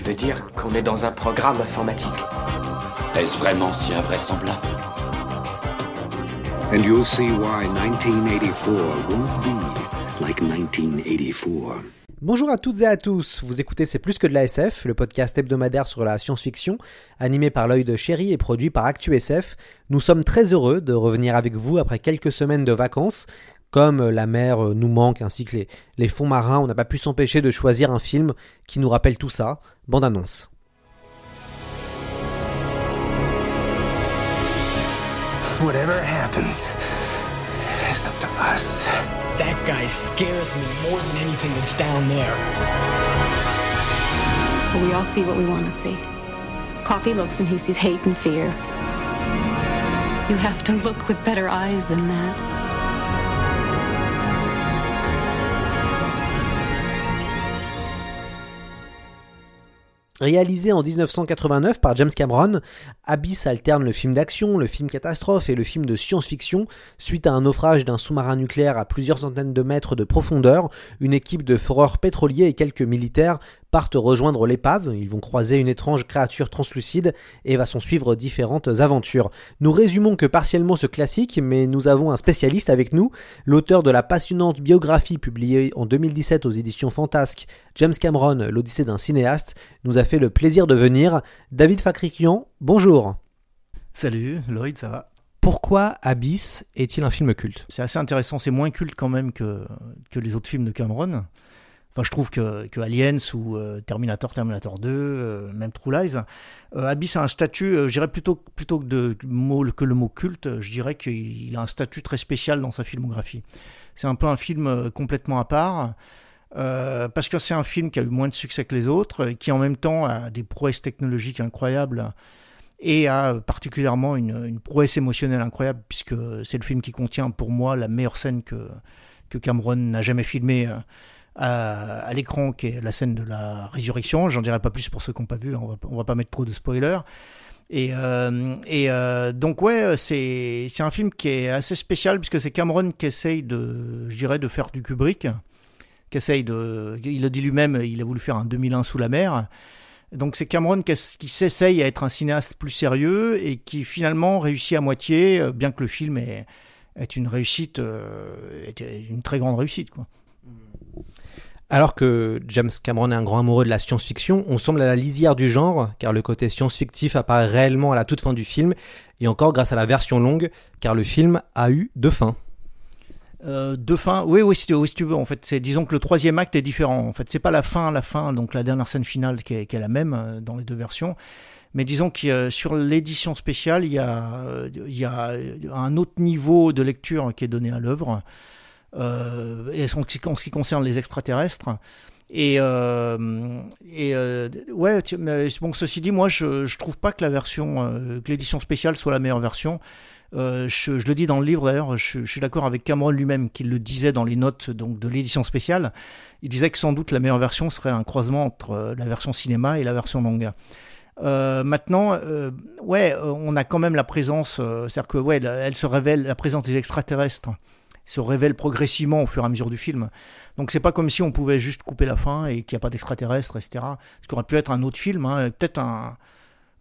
Tu veux dire qu'on est dans un programme informatique Est-ce vraiment si invraisemblable And you'll see why 1984 won't be like 1984. Bonjour à toutes et à tous, vous écoutez C'est plus que de la SF, le podcast hebdomadaire sur la science-fiction, animé par l'œil de chéri et produit par ActuSF. Nous sommes très heureux de revenir avec vous après quelques semaines de vacances. Comme la mer nous manque ainsi que les, les fonds marins, on n'a pas pu s'empêcher de choisir un film qui nous rappelle tout ça. Bande annonce. Whatever happens, it's up to us. That guy scares me more than anything that's down there. We all see what we want to see. Coffee looks and he sees hate and fear. You have to look with better eyes than that. Réalisé en 1989 par James Cameron, Abyss alterne le film d'action, le film catastrophe et le film de science-fiction. Suite à un naufrage d'un sous-marin nucléaire à plusieurs centaines de mètres de profondeur, une équipe de foreurs pétroliers et quelques militaires partent rejoindre l'épave. Ils vont croiser une étrange créature translucide et va s'en suivre différentes aventures. Nous résumons que partiellement ce classique, mais nous avons un spécialiste avec nous, l'auteur de la passionnante biographie publiée en 2017 aux éditions Fantasque, James Cameron, l'Odyssée d'un cinéaste, nous a fait le plaisir de venir. David Fakrikian, bonjour. Salut, Lloyd, ça va? Pourquoi Abyss est-il un film culte? C'est assez intéressant, c'est moins culte quand même que, que les autres films de Cameron. Enfin, je trouve que, que Aliens ou euh, Terminator, Terminator 2, euh, même True Lies, euh, Abyss a un statut, je dirais plutôt, plutôt que, de, mot, que le mot culte, je dirais qu'il a un statut très spécial dans sa filmographie. C'est un peu un film complètement à part. Parce que c'est un film qui a eu moins de succès que les autres, qui en même temps a des prouesses technologiques incroyables et a particulièrement une, prouesse émotionnelle incroyable, puisque c'est le film qui contient pour moi la meilleure scène que, que Cameron n'a jamais filmée à, à l'écran, qui est la scène de la résurrection. J'en dirai pas plus pour ceux qui n'ont pas vu, on va, on va pas mettre trop de spoilers. Et, euh, euh, donc ouais, c'est un film qui est assez spécial puisque c'est Cameron qui essaye de, je de faire du Kubrick, de, il a dit lui-même, il a voulu faire un 2001 sous la mer. Donc c'est Cameron qui, s'essaye à être un cinéaste plus sérieux et qui finalement réussit à moitié, bien que le film est, une réussite, euh, une très grande réussite quoi. Alors que James Cameron est un grand amoureux de la science-fiction, on semble à la lisière du genre, car le côté science-fictif apparaît réellement à la toute fin du film, et encore grâce à la version longue, car le film a eu deux fins. Euh, fins, oui, oui, si, tu veux. En fait, c'est disons que le troisième acte est différent. En fait, c'est pas la fin, la fin, donc la dernière scène finale qui est, la même euh, dans les deux versions. Mais disons que sur l'édition spéciale, il y a, il y a un autre niveau de lecture qui est donné à l'œuvre euh, et en, ce qui concerne les extraterrestres. Et, euh, et euh, ouais, bon, ceci dit, moi, je, je trouve pas que la version, euh, que l'édition spéciale soit la meilleure version. Euh, je, le dis dans le livre d'ailleurs, je, suis d'accord avec Cameron lui-même qui le disait dans les notes donc de l'édition spéciale. Il disait que sans doute la meilleure version serait un croisement entre la version cinéma et la version manga. Euh, maintenant, euh, ouais, on a quand même la présence, c'est-à-dire que ouais, elle se révèle la présence des extraterrestres se révèle progressivement au fur et à mesure du film. Donc c'est pas comme si on pouvait juste couper la fin et qu'il n'y a pas d'extraterrestres, etc. Ce qui aurait pu être un autre film, hein, peut-être un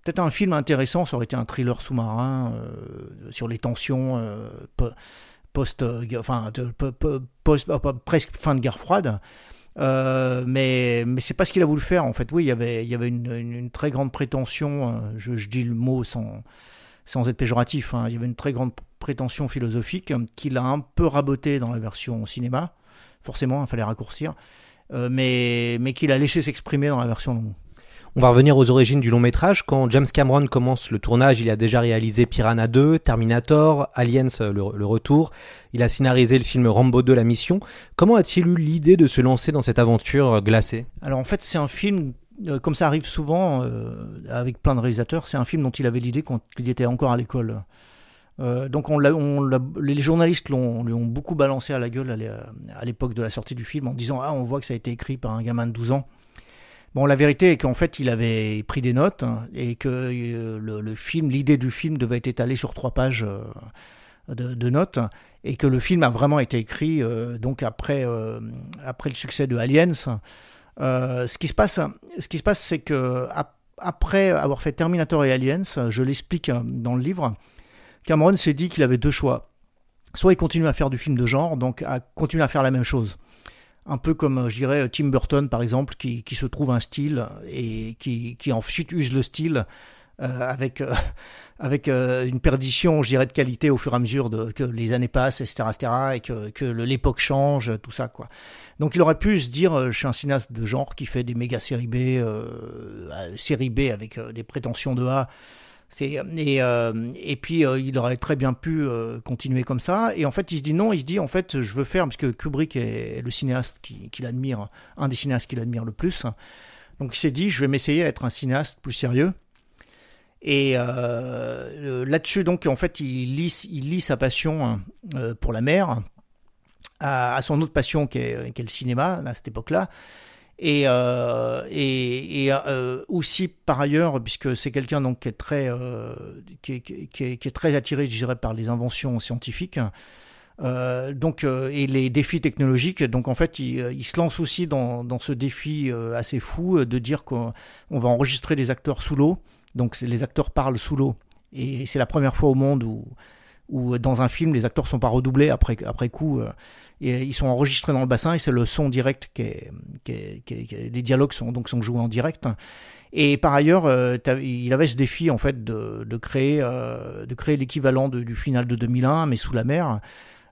peut-être un film intéressant, ça aurait été un thriller sous-marin euh, sur les tensions euh, post, euh, enfin de, post, presque fin de guerre froide. Mais mais c'est pas ce qu'il a voulu faire en fait. Oui, il y avait une, très grande prétention. Je, dis le mot sans être péjoratif. Hein, il y avait une très grande prétention philosophique qu'il a un peu raboté dans la version cinéma. Forcément, il fallait raccourcir, mais mais qu'il a laissé s'exprimer dans la version longue. On va revenir aux origines du long métrage. Quand James Cameron commence le tournage, il a déjà réalisé Piranha 2, Terminator, Aliens le, le, retour. Il a scénarisé le film Rambo 2, La Mission. Comment a-t-il eu l'idée de se lancer dans cette aventure glacée? Alors en fait, c'est un film euh, comme ça arrive souvent euh, avec plein de réalisateurs, c'est un film dont il avait l'idée quand il était encore à l'école. Euh, donc les journalistes l'ont, beaucoup balancé à la gueule à l'époque de la sortie du film en disant ah on voit que ça a été écrit par un gamin de 12 ans. Bon la vérité est qu'en fait il avait pris des notes hein, et que euh, le, film, l'idée du film devait être étalée sur trois pages euh, de, notes et que le film a vraiment été écrit euh, donc après après le succès de Aliens. Ce qui se passe, ce qui se passe, c'est que ap- après avoir fait Terminator et Aliens, je l'explique euh, dans le livre, Cameron s'est dit qu'il avait deux choix. Soit il continue à faire du film de genre, donc à continuer à faire la même chose. Un peu comme, euh, je dirais, Tim Burton, par exemple, qui, qui se trouve un style et qui, qui ensuite use le style euh, avec, euh, avec euh, une perdition, je dirais, de qualité au fur et à mesure de, que les années passent, etc., etc., et que, que l'époque change, tout ça, quoi. Donc il aurait pu se dire, euh, je suis un cinéaste de genre qui fait des méga séries B, euh, euh, série B avec euh, des prétentions de A. Et, euh, et puis euh, il aurait très bien pu euh, continuer comme ça. Et en fait, il se dit non, il se dit en fait, je veux faire, parce que Kubrick est le cinéaste qui- qu'il admire, un des cinéastes qu'il admire le plus. Donc il s'est dit, je vais m'essayer à être un cinéaste plus sérieux. Et euh, là-dessus, donc, en fait, il lie sa passion euh, pour la mer à, son autre passion qui qui est le cinéma à cette époque-là. Et, euh, et, et euh, aussi par ailleurs, puisque c'est quelqu'un donc qui est très, euh, qui, est, qui, est, très attiré, je dirais, par les inventions scientifiques. Donc et les défis technologiques. Donc en fait, il, se lance aussi dans, dans ce défi assez fou de dire qu'on on va enregistrer des acteurs sous l'eau. Donc les acteurs parlent sous l'eau. Et c'est la première fois au monde où, où dans un film, les acteurs sont pas redoublés après, après coup. euh, et ils sont enregistrés dans le bassin et c'est le son direct qui est, qui est, qui est- les dialogues sont donc sont joués en direct. Et par ailleurs, euh, il avait ce défi en fait de, de créer euh, de créer l'équivalent du final de 2001 mais sous la mer.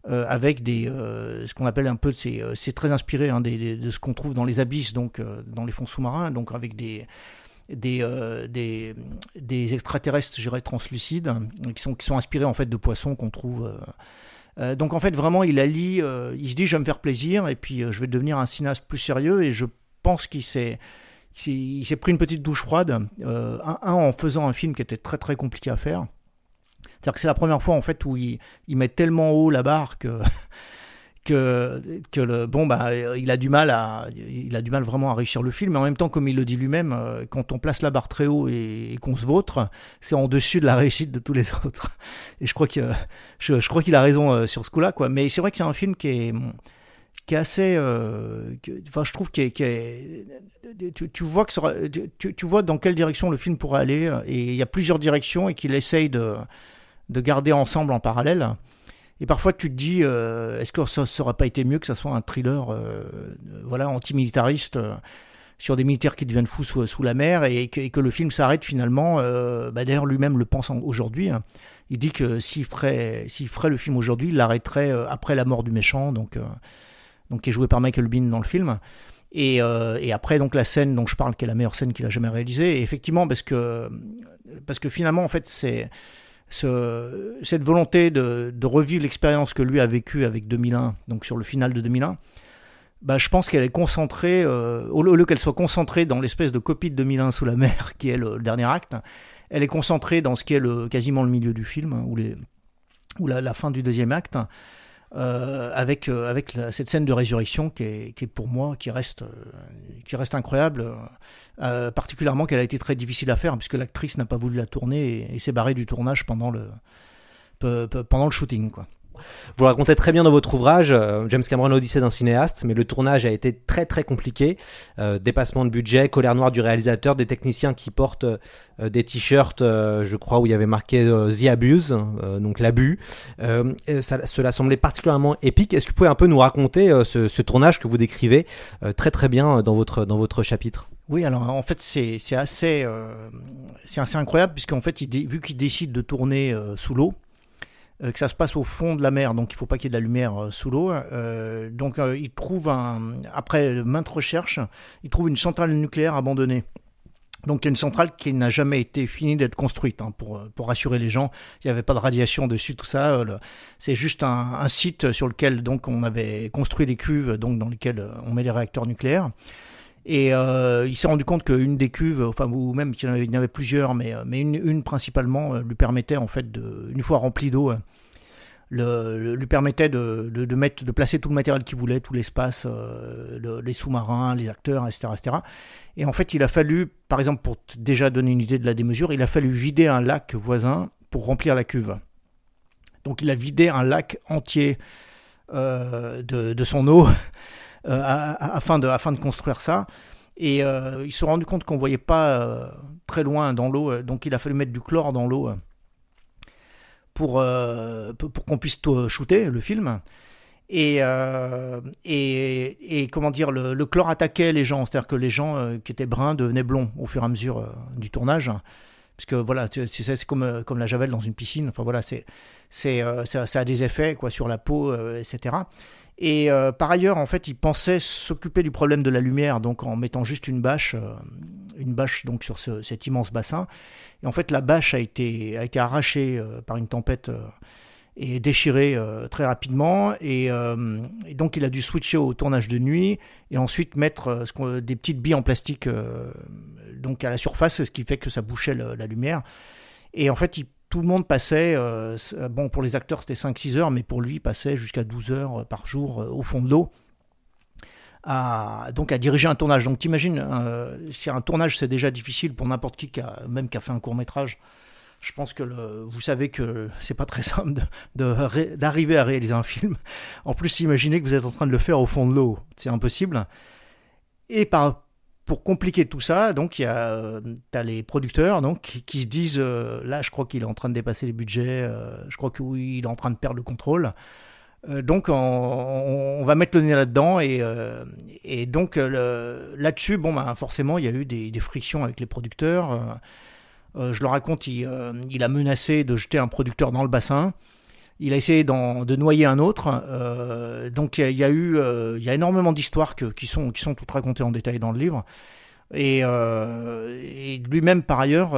euh, avec des euh, ce qu'on appelle un peu c'est euh, très inspiré hein, des- de ce qu'on trouve dans les abysses donc euh, dans les fonds sous-marins donc avec des des, euh, des, des extraterrestres, je translucides, qui sont, qui sont inspirés en fait de poissons qu'on trouve. euh. Euh, donc en fait, vraiment, il allie, euh, il se dit, je vais me faire plaisir, et puis je vais devenir un cinéaste plus sérieux, et je pense qu'il s'est, s'est- pris une petite douche froide, un, un, en faisant un film qui était très très compliqué à faire. C'est-à-dire que c'est la première fois en fait où il, il met tellement haut la barre que que, bon bah il a du mal à il a du mal vraiment à réussir le film. Mais en même temps comme il le dit lui-même euh, quand on place la barre très haut et, qu'on se vautre c'est en dessus de la réussite de tous les autres. Et je crois que je, crois qu'il a raison euh, sur ce coup-là quoi. Mais c'est vrai que c'est un film qui est assez euh, enfin je trouve qu'il tu, tu vois que tu, vois dans quelle direction le film pourrait aller. Et il y a plusieurs directions et qu'il essaye de garder ensemble en parallèle et parfois tu te dis, euh, est-ce que ça n'aurait pas été mieux que ça soit un thriller, euh, voilà, antimilitariste euh, sur des militaires qui deviennent fous sous, la mer et que, le film s'arrête finalement. euh, bah, D'ailleurs, lui-même le pense en- aujourd'hui. hein. Il dit que s'il ferait, le film aujourd'hui, il l'arrêterait euh, après la mort du méchant, donc, qui est joué par Michael Bean dans le film. Et, et après donc la scène dont je parle, qui est la meilleure scène qu'il a jamais réalisée. Et effectivement, parce que parce que finalement, en fait, c'est ce, cette volonté de, revivre l'expérience que lui a vécue avec 2001, donc sur le final de 2001, bah, je pense qu'elle est concentrée, euh, au lieu qu'elle soit concentrée dans l'espèce de copie de 2001 sous la mer, qui est le, dernier acte, elle est concentrée dans ce qui est le, quasiment le milieu du film, ou, les, ou la fin du deuxième acte, euh, avec, euh, avec la- cette scène de résurrection qui est, qui est pour moi, qui reste, euh, qui reste incroyable, euh, particulièrement qu'elle a été très difficile à faire, puisque l'actrice n'a pas voulu la tourner et, et s'est barrée du tournage pendant le, pe- pe- pendant le shooting. Quoi. Vous le racontez très bien dans votre ouvrage, euh, James Cameron Odyssée d'un cinéaste, mais le tournage a été très très compliqué. Euh, dépassement de budget, colère noire du réalisateur, des techniciens qui portent euh, des t-shirts, je crois, où il y avait marqué The Abuse, donc l'abus. Cela semblait particulièrement épique. Est-ce que vous pouvez un peu nous raconter ce, tournage que vous décrivez très très bien dans votre, dans votre chapitre? Oui, alors en fait c'est assez c'est assez incroyable puisqu'en fait vu qu'il décide de tourner sous l'eau, que ça se passe au fond de la mer, donc il faut pas qu'il y ait de la lumière euh, sous l'eau. euh, donc euh, il trouve un après maintes recherches, il trouve une centrale nucléaire abandonnée. Donc une centrale qui n'a jamais été finie d'être construite hein, pour pour rassurer les gens. Il n'y avait pas de radiation dessus, tout ça. euh, C'est juste un, site sur lequel donc on avait construit des cuves donc dans lesquelles euh, on met les réacteurs nucléaires. Et euh, il s'est rendu compte qu'une des cuves, enfin ou même qu'il y en avait, il y en avait plusieurs, mais, euh, mais une, principalement euh, lui permettait en fait, de, une fois remplie d'eau, le- lui permettait de, mettre, de placer tout le matériel qu'il voulait, tout l'espace, le- les sous-marins, les acteurs, etc., etc. Et en fait, il a fallu, par exemple, pour déjà donner une idée de la démesure, il a fallu vider un lac voisin pour remplir la cuve. Donc il a vidé un lac entier de, son eau afin, de, afin de construire ça. Et euh, ils se sont rendus compte qu'on voyait pas euh, très loin dans l'eau, euh, donc il a fallu mettre du chlore dans l'eau euh, pour, euh, pour, qu'on puisse shooter le film. Et, euh, et, et comment dire, le, chlore attaquait les gens, c'est-à-dire que les gens euh, qui étaient bruns devenaient blonds au fur et à mesure euh, du tournage. Parce que voilà, c'est comme, euh, comme la javel dans une piscine. Enfin voilà, c'est, c'est, euh, ça, a des effets quoi sur la peau, etc. Et euh, par ailleurs, en fait, ils pensaient s'occuper du problème de la lumière, donc en mettant juste une bâche, une bâche donc sur ce- cet immense bassin. Et en fait, la bâche a été, a été arrachée par une tempête et déchirée euh, très rapidement. Et, et donc, il a dû switcher au tournage de nuit et ensuite mettre des petites billes en plastique donc à la surface, ce qui fait que ça bouchait la lumière. Et en fait, tout le monde passait, euh, s- bon, pour les acteurs, c'était 5-6 heures, mais pour lui, il passait jusqu'à 12 heures par jour euh, au fond de l'eau. Donc à diriger un tournage. Donc t'imagines, euh, si un tournage c'est déjà difficile pour n'importe qui, même qui a fait un court métrage, je pense que vous savez que c'est pas très simple d'arriver à réaliser un film. En plus, imaginez que vous êtes en train de le faire au fond de l'eau, c'est impossible. Et par, pour compliquer tout ça, donc il y a euh, t'as les producteurs donc qui, se disent euh, là, je crois qu'il est en train de dépasser les budgets, euh, je crois que oui, est en train de perdre le contrôle. Donc on, va mettre le nez là-dedans et, donc là-dessus, bon ben forcément il y a eu des, frictions avec les producteurs. Je le raconte, il a menacé de jeter un producteur dans le bassin. Il a essayé de noyer un autre. Euh, donc il y, a- eu, euh, il y a énormément d'histoires qui sont qui sont toutes racontées en détail dans le livre. Et, euh, et lui-même par ailleurs,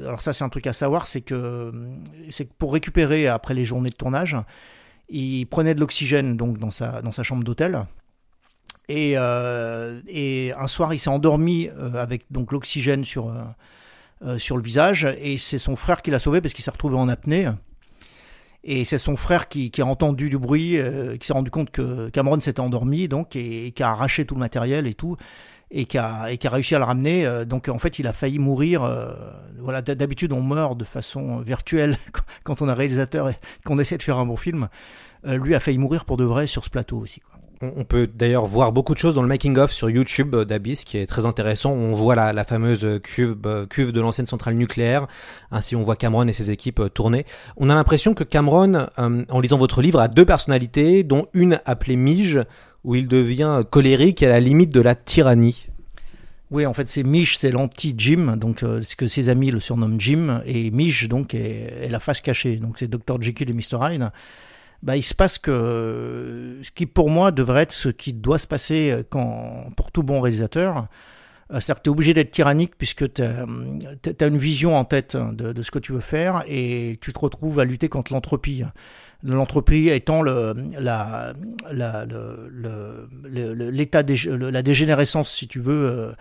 alors ça c'est un truc à savoir, c'est que c'est pour récupérer après les journées de tournage, il prenait de l'oxygène donc dans sa dans sa chambre d'hôtel. Et, et un soir, il s'est endormi avec donc l'oxygène sur sur le visage et c'est son frère qui l'a sauvé parce qu'il s'est retrouvé en apnée. Et c'est son frère qui, qui a entendu du bruit, euh, qui s'est rendu compte que Cameron s'était endormi, donc, et, qui a arraché tout le matériel et tout, et qui a, et qui a réussi à le ramener. euh, donc, en fait, il a failli mourir. euh, voilà, d'habitude, on meurt de façon virtuelle quand on est réalisateur et qu'on essaie de faire un bon film. Euh, lui a failli mourir pour de vrai sur ce plateau aussi. Quoi. On peut d'ailleurs voir beaucoup de choses dans le making-of sur YouTube euh, d'Abyss, qui est très intéressant. On voit la, la fameuse cuve, euh, cuve de l'ancienne centrale nucléaire. Ainsi, on voit Cameron et ses équipes euh, tourner. On a l'impression que Cameron, euh, en lisant votre livre, a deux personnalités, dont une appelée Mige, où il devient colérique et à la limite de la tyrannie. Oui, en fait, c'est Mich, c'est l'anti-Jim, donc euh, ce que ses amis le surnomment Jim, et Mich, donc, est, est la face cachée, donc c'est Dr. Jekyll et Mr. Hyde. Bah, il se passe que euh, ce qui, pour moi, devrait être ce qui doit se passer euh, quand, pour tout bon réalisateur, euh, c'est-à-dire que tu es obligé d'être tyrannique puisque tu as, une vision en tête de, de ce que tu veux faire et tu te retrouves à lutter contre l'entropie. L'entropie étant le, la, l'état la dégénérescence, si tu veux,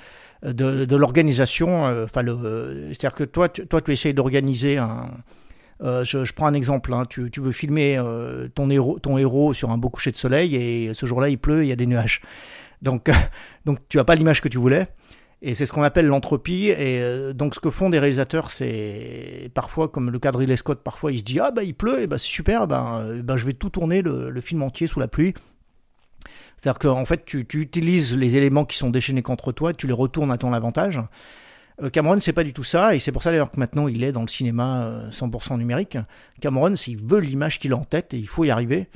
euh, de, l'organisation. euh, Enfin, c'est-à-dire que toi, toi, tu essayes d'organiser un. Euh, je, prends un exemple. hein, tu, veux filmer euh, ton héros, sur un beau coucher de soleil et ce jour-là il pleut, il y a des nuages. Donc, tu as pas l'image que tu voulais. Et c'est ce qu'on appelle l'entropie. Et euh, donc, ce que font des réalisateurs, c'est parfois, comme le cas de Ridley Scott, parfois il se dit Ah, bah il pleut, et bah c'est super, ben, je vais tout tourner le, le film entier sous la pluie. C'est-à-dire qu'en fait, tu, tu utilises les éléments qui sont déchaînés contre toi, tu les retournes à ton avantage. Euh, Cameron, c'est pas du tout ça, et c'est pour ça d'ailleurs que maintenant il est dans le cinéma euh, 100% numérique. Cameron, s'il veut l'image qu'il a en tête, et il faut y arriver.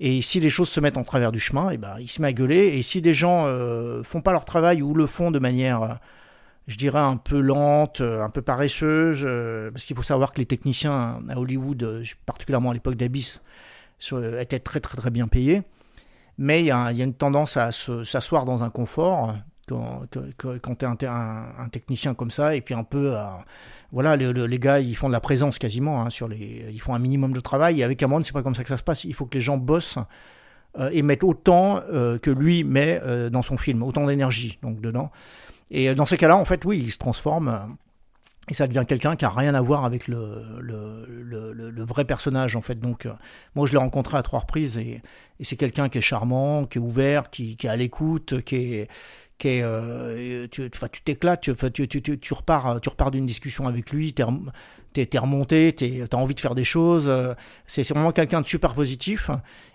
Et si les choses se mettent en travers du chemin, et ben, il se met à gueuler. Et si des gens euh, font pas leur travail ou le font de manière, euh, je dirais, un peu lente, euh, un peu paresseuse, euh, parce qu'il faut savoir que les techniciens à Hollywood, euh, particulièrement à l'époque d'Abyss, étaient très très très bien payés. Mais il y, a une tendance à se- s'asseoir dans un confort quand, quand, tu es un, te- un- un technicien comme ça, et puis un peu à- voilà, le- le- les gars, ils font de la présence quasiment, hein, sur les, ils font un minimum de travail. Et avec Cameron, c'est pas comme ça que ça se passe. Il faut que les gens bossent euh, et mettre autant euh, que lui met euh, dans son film, autant d'énergie donc dedans. Et euh, dans ces cas-là, en fait, oui, il se transforme euh, et ça devient quelqu'un qui a rien à voir avec le, vrai personnage en fait. Donc euh, moi je l'ai rencontré à trois reprises et, c'est quelqu'un qui est charmant, qui est ouvert, qui est à l'écoute, qui est qui est, euh, tu, t'éclates, tu, tu, tu, tu, repars, tu repars d'une discussion avec lui, t'es, t'es remonté, t'as envie de faire des choses. euh, C'est, vraiment quelqu'un de super positif.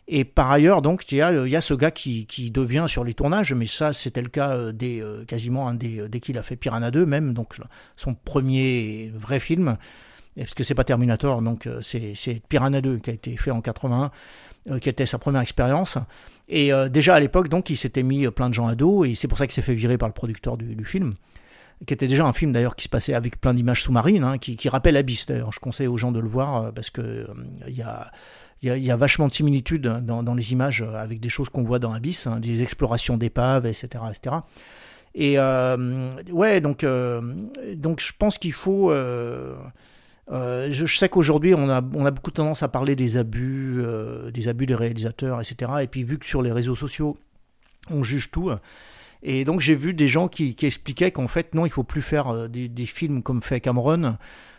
Et par ailleurs, donc, il y a, y a ce gars qui, qui devient sur les tournages, mais ça, c'était le cas euh, dès, euh, quasiment un des, dès qu'il a fait Piranha 2, même, donc son premier vrai film. Parce que c'est pas Terminator, donc euh, c'est, Piranha 2 qui a été fait en 81, euh, qui était sa première expérience. Et euh, déjà à l'époque, donc, il s'était mis euh, plein de gens à dos, et c'est pour ça qu'il s'est fait virer par le producteur du, film qui était déjà un film d'ailleurs qui se passait avec plein d'images sous-marines, hein, qui, rappelle Abyss d'ailleurs. Je conseille aux gens de le voir euh, parce que euh, il y a il y, a, il y a vachement de similitudes dans, les images euh, avec des choses qu'on voit dans Abyss, hein, des explorations d'épaves, etc., etc. Et euh, ouais, donc euh, donc je pense qu'il faut. Euh, euh, je, sais qu'aujourd'hui on a on a beaucoup tendance à parler des abus, euh, des abus des réalisateurs, etc. Et puis vu que sur les réseaux sociaux on juge tout. Et donc j'ai vu des gens qui, expliquaient qu'en fait non, il faut plus faire euh, des, films comme fait Cameron.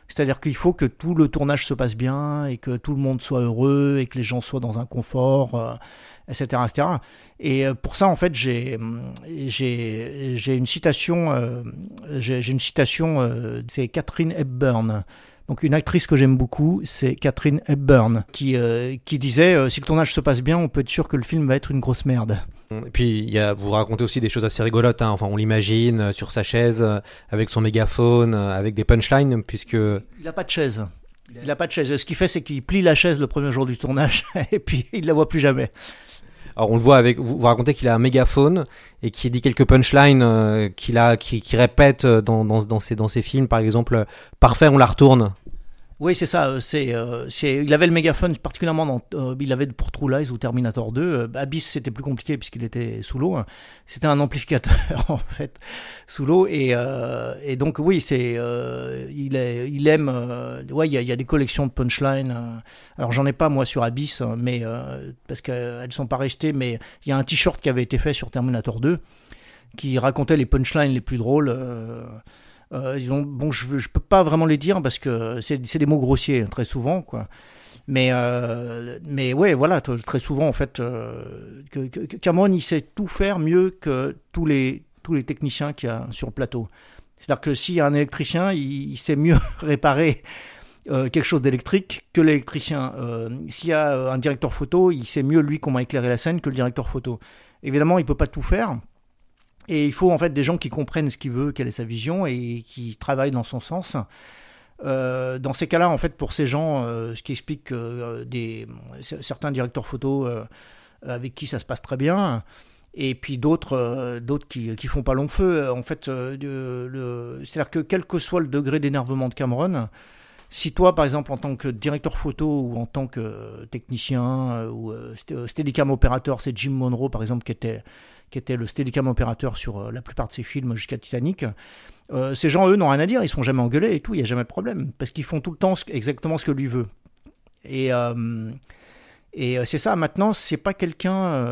C'est-à-dire qu'il faut que tout le tournage se passe bien et que tout le monde soit heureux et que les gens soient dans un confort, euh, etc., etc. Et euh, pour ça, en fait, j'ai une citation, euh, euh, c'est Catherine Hepburn. Donc une actrice que j'aime beaucoup, c'est Catherine Hepburn, qui, euh, qui disait euh, si le tournage se passe bien, on peut être sûr que le film va être une grosse merde. Et puis, il y a, vous racontez aussi des choses assez rigolotes. Hein. Enfin, on l'imagine euh, sur sa chaise, avec son mégaphone, avec des punchlines, puisque Il n'a pas de chaise. Il n'a pas de chaise. Ce qu'il fait, c'est qu'il plie la chaise le premier jour du tournage et puis il la voit plus jamais. Alors on le voit avec vous, vous racontez qu'il a un mégaphone et qui dit quelques punchlines euh, qu'il a qui, répète euh, dans, dans, dans ses dans ses films par exemple euh, parfait on la retourne. Oui, c'est ça. euh, C'est, euh, c'est, il avait le mégaphone particulièrement dans, euh, il avait pour True Lies ou Terminator 2. Euh, Abyss, c'était plus compliqué puisqu'il était sous l'eau. C'était un amplificateur en fait sous l'eau et, et donc oui, c'est, il est, il aime. ouais, il y a, y a des collections de punchlines. alors j'en ai pas moi sur Abyss, hein, mais parce qu'elles sont pas restées. Mais il y a un t-shirt qui avait été fait sur Terminator 2 qui racontait les punchlines les plus drôles. Euh, ils ont, bon, je, je peux pas vraiment les dire parce que c'est des mots grossiers très souvent, quoi. Mais euh, mais ouais, voilà, très souvent en fait, euh, Cameron il sait tout faire mieux que tous les tous les techniciens qu'il y a sur le plateau. C'est-à-dire que s'il y a un électricien, il, sait mieux réparer euh, quelque chose d'électrique que l'électricien. Euh, S'il y a un directeur photo, il sait mieux lui comment éclairer la scène que le directeur photo. Évidemment, il peut pas tout faire. Et il faut en fait des gens qui comprennent ce qu'il veut, quelle est sa vision et qui travaillent dans son sens. Euh, dans ces cas-là, en fait, pour ces gens, euh, ce qui explique que euh, des, certains directeurs photo euh, avec qui ça se passe très bien, et puis d'autres d'autres qui, qui font pas long feu. En fait, c'est-à-dire que quel que soit le degré d'énervement de Cameron, si toi, par exemple, en tant que directeur photo ou en tant que technicien ou steadicam opérateur, c'est Jim Monroe, par exemple, qui était qui était le steadicam opérateur sur euh, la plupart de ses films jusqu'à Titanic. Euh, ces gens, eux, n'ont rien à dire, ils sont jamais engueulés et tout, il n'y a jamais de problème, parce qu'ils font tout le temps exactement ce que lui veut. Et, euh, c'est ça, maintenant, c'est pas quelqu'un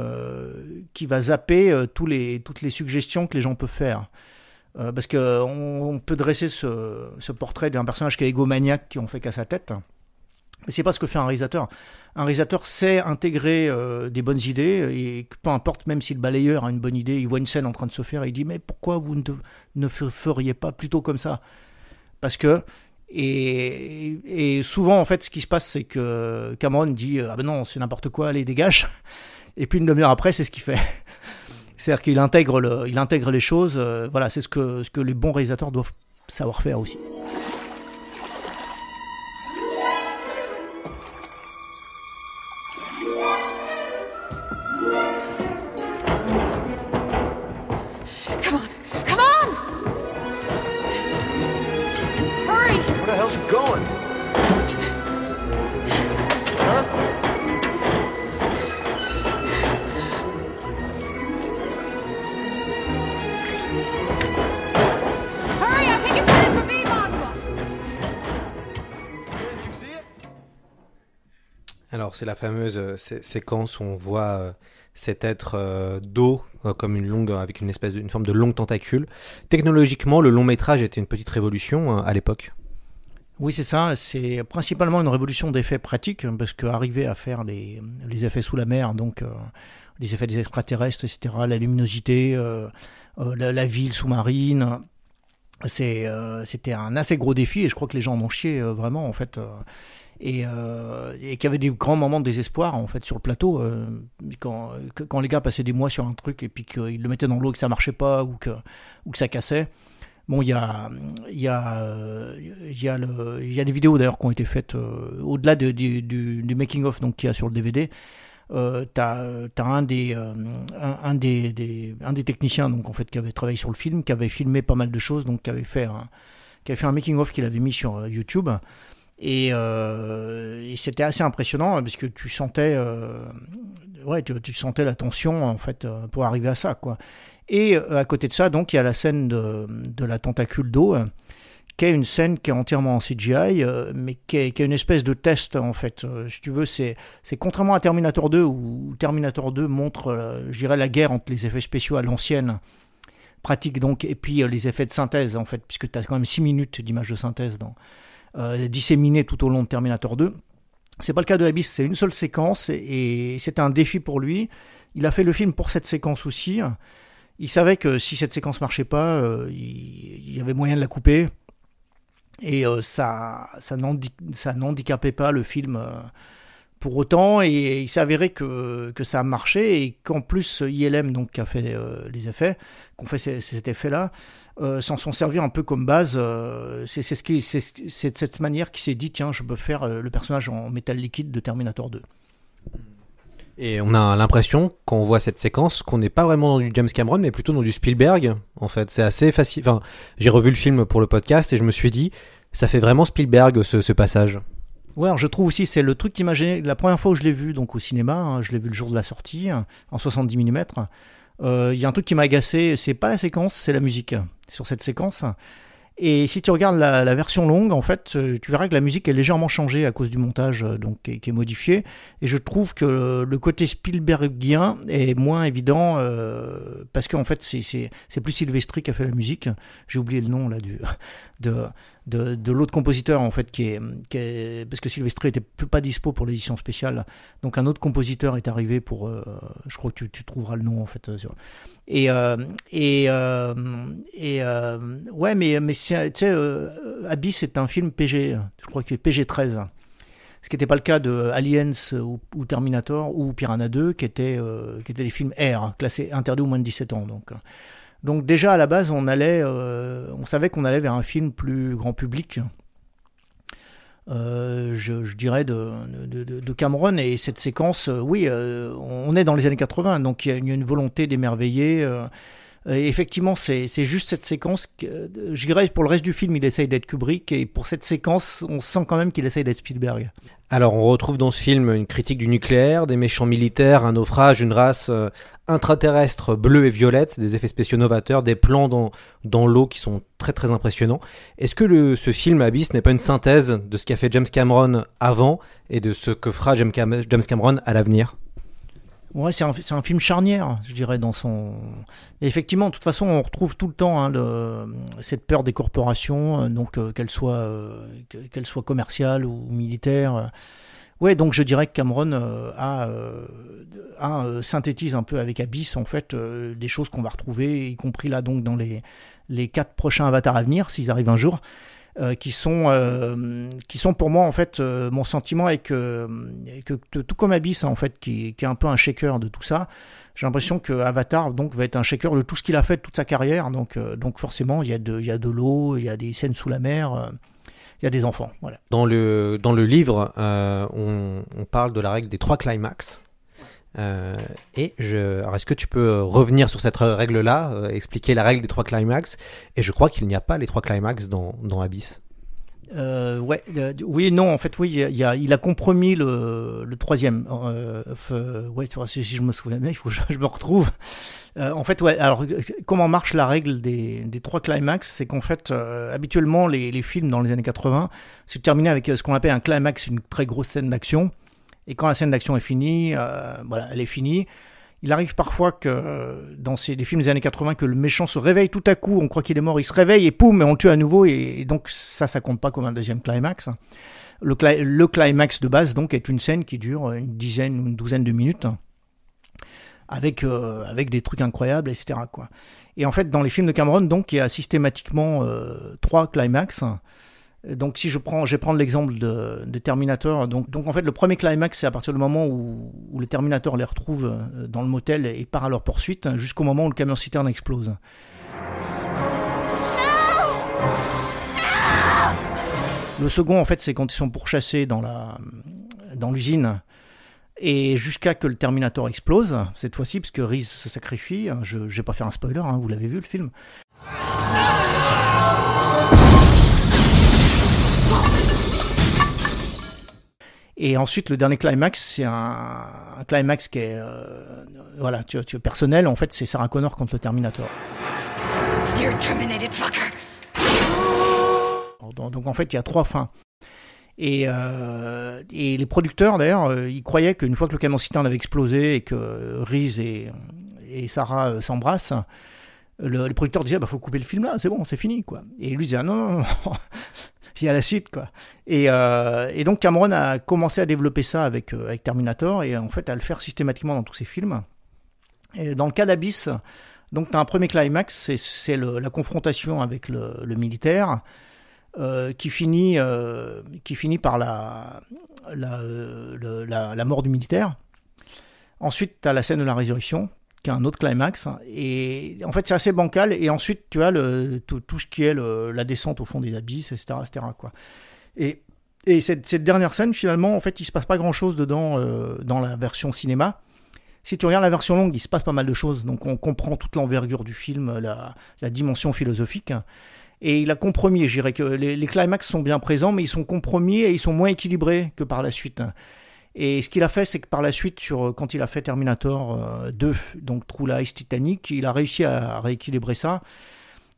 qui va zapper toutes les suggestions que les gens peuvent faire. Parce que on, on peut dresser ce, ce portrait d'un personnage qui est égomaniaque, qui en fait qu'à sa tête. C'est pas ce que fait un réalisateur. Un réalisateur sait intégrer euh, des bonnes idées et peu importe, même si le balayeur a une bonne idée, il voit une scène en train de se faire, il dit mais pourquoi vous ne, ne fe- feriez pas plutôt comme ça? Parce que et, et souvent en fait ce qui se passe c'est que Cameron dit ah ben non c'est n'importe quoi allez dégage! Et puis une demi-heure après c'est ce qu'il fait. C'est-à-dire qu'il intègre le, il intègre les choses euh, voilà c'est ce que ce que les bons réalisateurs doivent savoir faire aussi la fameuse euh, sé- séquence où on voit euh, cet être euh, d'eau comme une longue, avec une espèce de, forme de longue tentacule. Technologiquement, le long métrage était une petite révolution à l'époque. Oui, c'est ça. C'est principalement une révolution d'effets pratiques, hein, parce qu'arriver à faire les, effets sous la mer, donc les effets des extraterrestres, etc., la luminosité, la, la ville sous-marine, c'était un assez gros défi, et je crois que les gens en ont chié vraiment, en fait. Et, euh, et qu'il y avait des grands moments de désespoir en fait sur le plateau euh, quand, quand les gars passaient des mois sur un truc et puis qu'ils le mettaient dans l'eau et que ça marchait pas ou que, ou que ça cassait Bon, il y a, y a, y a le, y a des vidéos d'ailleurs qui ont été faites euh, au-delà de- du, du, du making of donc qu'il y a sur le DVD. Euh, t'as, t'as un des, euh, un, un des, des, un des techniciens donc en fait qui avait travaillé sur le film, qui avait filmé pas mal de choses, donc qui avait fait un, qui avait fait un making of qu'il avait mis sur euh, YouTube. Et, euh, et c'était assez impressionnant hein, parce que tu sentais, euh, ouais, tu, tu sentais la tension en fait euh, pour arriver à ça quoi. Et à côté de ça, donc, il y a la scène de, de la tentacule d'eau, euh, qui est une scène qui est entièrement en CGI, mais qui est, qui est une espèce de test, en fait. Si tu veux, c'est contrairement à Terminator 2, où Terminator 2 montre, je dirais, la guerre entre les effets spéciaux à l'ancienne, pratique donc, et puis les effets de synthèse, en fait, puisque tu as quand même 6 minutes d'images de synthèse euh, disséminées tout au long de Terminator 2. C'est pas le cas de Abyss, c'est une seule séquence, et, c'était un défi pour lui. Il a fait le film pour cette séquence aussi. Il savait que si cette séquence marchait pas, euh, il, y avait moyen de la couper. Et euh, ça, ça n'handi- ça n'handicapait pas le film euh, pour autant. Et il avéré que, que ça a marché et qu'en plus ILM, donc, qui a fait les effets, qu'on fait cet effet-là, euh, s'en sont servis un peu comme base. euh, c'est ce qui- c'est de cette manière qu'il s'est dit tiens, je peux faire euh, le personnage en métal liquide de Terminator 2. Et on a l'impression, quand on voit cette séquence, qu'on n'est pas vraiment dans du James Cameron, mais plutôt dans du Spielberg. En fait, c'est assez facile. Enfin, j'ai revu le film pour le podcast et je me suis dit, ça fait vraiment Spielberg ce, ce passage. Ouais, alors je trouve aussi, c'est le truc qu'imaginer. La première fois où je l'ai vu donc au cinéma, hein, je l'ai vu le jour de la sortie, hein, en 70 mm. Euh, Il y a un truc qui m'a agacé, c'est pas la séquence, c'est la musique sur cette séquence. Et si tu regardes la, version longue, en fait, euh, tu verras que la musique est légèrement changée à cause du montage, euh, donc qui est, modifié. Et je trouve que le côté Spielbergien est moins évident parce qu'en fait, c'est plus Silvestri qui a fait la musique. J'ai oublié le nom là du de de, l'autre compositeur en fait qui est, est- parce que Silvestri était plus pas dispo pour l'édition spéciale. Donc un autre compositeur est arrivé pour euh, je crois que tu, trouveras le nom en fait euh, et euh, et et ouais mais mais tu sais Abyss c'est un film PG je crois que c'est PG 13 ce qui n'était pas le cas de Aliens ou, Terminator ou Piranha 2 qui étaient qui étaient des films R classés interdits aux moins de 17 ans donc donc déjà à la base, on allait, euh, on savait qu'on allait vers un film plus grand public. Euh, je, dirais de, de, Cameron et cette séquence, euh, oui, on est dans les années 80, donc il y a une volonté d'émerveiller. Euh, effectivement, c'est juste cette séquence. Que, euh, je dirais pour le reste du film, il essaye d'être Kubrick et pour cette séquence, on sent quand même qu'il essaye d'être Spielberg. Alors, on retrouve dans ce film une critique du nucléaire, des méchants militaires, un naufrage, une race euh, intraterrestre bleue et violette, des effets spéciaux novateurs, des plans dans, l'eau qui sont très très impressionnants. Est-ce que ce film Abyss n'est pas une synthèse de ce qu'a fait James Cameron avant et de ce que fera James Cameron à l'avenir? Ouais, c'est un, film charnière, je dirais, dans son. Et effectivement, de toute façon, on retrouve tout le temps hein, cette peur des corporations, euh, donc euh, qu'elles soient, euh, soient commerciales ou militaires. Ouais, donc je dirais que Cameron a, a, synthétise un peu avec Abyss, en fait, des choses qu'on va retrouver, y compris là, donc, dans les, les quatre prochains avatars à venir, s'ils arrivent un jour. Euh, qui sont euh, qui sont pour moi en fait euh, mon sentiment est que, tout comme Abyss en fait qui, qui est un peu un shaker de tout ça j'ai l'impression que Avatar donc va être un shaker de tout ce qu'il a fait toute sa carrière donc donc forcément il y a de il y a de l'eau il y a des scènes sous la mer il y a des enfants voilà Dans le, dans le livre, on parle de la règle des trois climax. Euh, et je, alors est-ce que tu peux euh, revenir sur cette règle-là, euh, expliquer la règle des trois climax? Et je crois qu'il n'y a pas les trois climax dans, dans Abyss. Euh, ouais, oui, non, en fait, oui, il, a, compromis le, le troisième. Ouais, si, je me souviens bien, il faut que je, me retrouve. En fait, ouais, alors, comment marche la règle des, des trois climax? C'est qu'en fait, habituellement, les, les films dans les années 80 se terminaient avec ce qu'on appelle un climax, une très grosse scène d'action. Et quand la scène d'action est finie, euh, voilà, elle est finie. Il arrive parfois que euh, dans ces, les films des années 80 que le méchant se réveille tout à coup, on croit qu'il est mort, il se réveille et poum, on le tue à nouveau et, et donc ça, ça compte pas comme un deuxième climax. Le, cli- le climax de base donc est une scène qui dure une dizaine ou une douzaine de minutes avec euh, avec des trucs incroyables, etc. Quoi. Et en fait, dans les films de Cameron, donc il y a systématiquement euh, trois climax. Donc si je prends, je vais prendre l'exemple de, Terminator. Donc, donc en fait, le premier climax, c'est à partir du moment où, le Terminator les retrouve euh, dans le motel et part à leur poursuite, hein, jusqu'au moment où le camion citerne explose. Le second, en fait, c'est quand ils sont pourchassés dans la dans l'usine et jusqu'à que le Terminator explose, cette fois-ci, parce que Reese se sacrifie. Je ne vais pas faire un spoiler, hein, vous l'avez vu le film. Et ensuite, le dernier climax, c'est un, un climax qui est euh, voilà, tu, tu, personnel. En fait, c'est Sarah Connor contre le Terminator. You're terminated, fucker. Donc, donc, en fait, il y a trois fins. Et, euh, et les producteurs, d'ailleurs, euh, ils croyaient qu'une fois que le camion citerne avait explosé et que Reese et, et Sarah s'embrassent, le, les producteurs disaient bah faut couper le film là, c'est bon, c'est fini quoi. Et lui disait ah, non, non, non. Y a la suite quoi. Et, euh, et donc Cameron a commencé à développer ça avec, euh, avec Terminator et en fait à le faire systématiquement dans tous ses films. Et dans le cas d'Abyss, donc as un premier climax, c'est la confrontation avec le, militaire. Euh, qui finit qui finit par la la la, mort du militaire. Ensuite, tu as la scène de la résurrection, un autre climax. Et en fait, c'est assez bancal. Et ensuite, tu as tout, ce qui est la descente au fond des abysses, etc. etc. quoi. Et, et cette, dernière scène, finalement, en fait, il se passe pas grand-chose dedans euh, dans la version cinéma. Si tu regardes la version longue, il se passe pas mal de choses. Donc, on comprend toute l'envergure du film, la, dimension philosophique. Et il a compromis, je dirais que les, climax sont bien présents, mais ils sont compromis et ils sont moins équilibrés que par la suite. Et ce qu'il a fait, c'est que par la suite, sur, quand il a fait Terminator 2, donc True Lies, Titanic, il a réussi à rééquilibrer ça.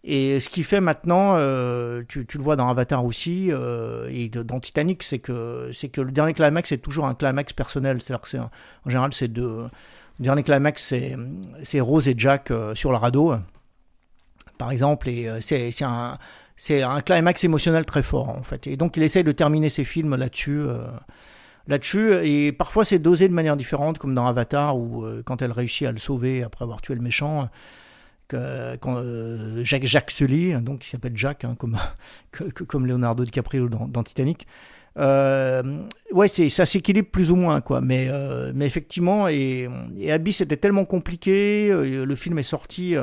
Et ce qu'il fait maintenant, euh, tu, le vois dans Avatar aussi, euh, et dans Titanic, c'est que, c'est que le dernier climax est toujours un climax personnel. C'est-à-dire que c'est, en général, c'est deux. Le dernier climax, c'est, Rose et Jack euh, sur le radeau par exemple, et c'est, un c'est un climax émotionnel très fort en fait. Et donc il essaye de terminer ses films là-dessus, euh, là-dessus. Et parfois c'est dosé de manière différente, comme dans Avatar où euh, quand elle réussit à le sauver après avoir tué le méchant, que, quand euh, Jacques Jacques Sully, donc qui s'appelle Jack, hein, comme comme Leonardo DiCaprio dans, dans Titanic. Euh, ouais, c'est ça s'équilibre plus ou moins quoi, mais mais effectivement et, et Abyss était tellement compliqué, le film est sorti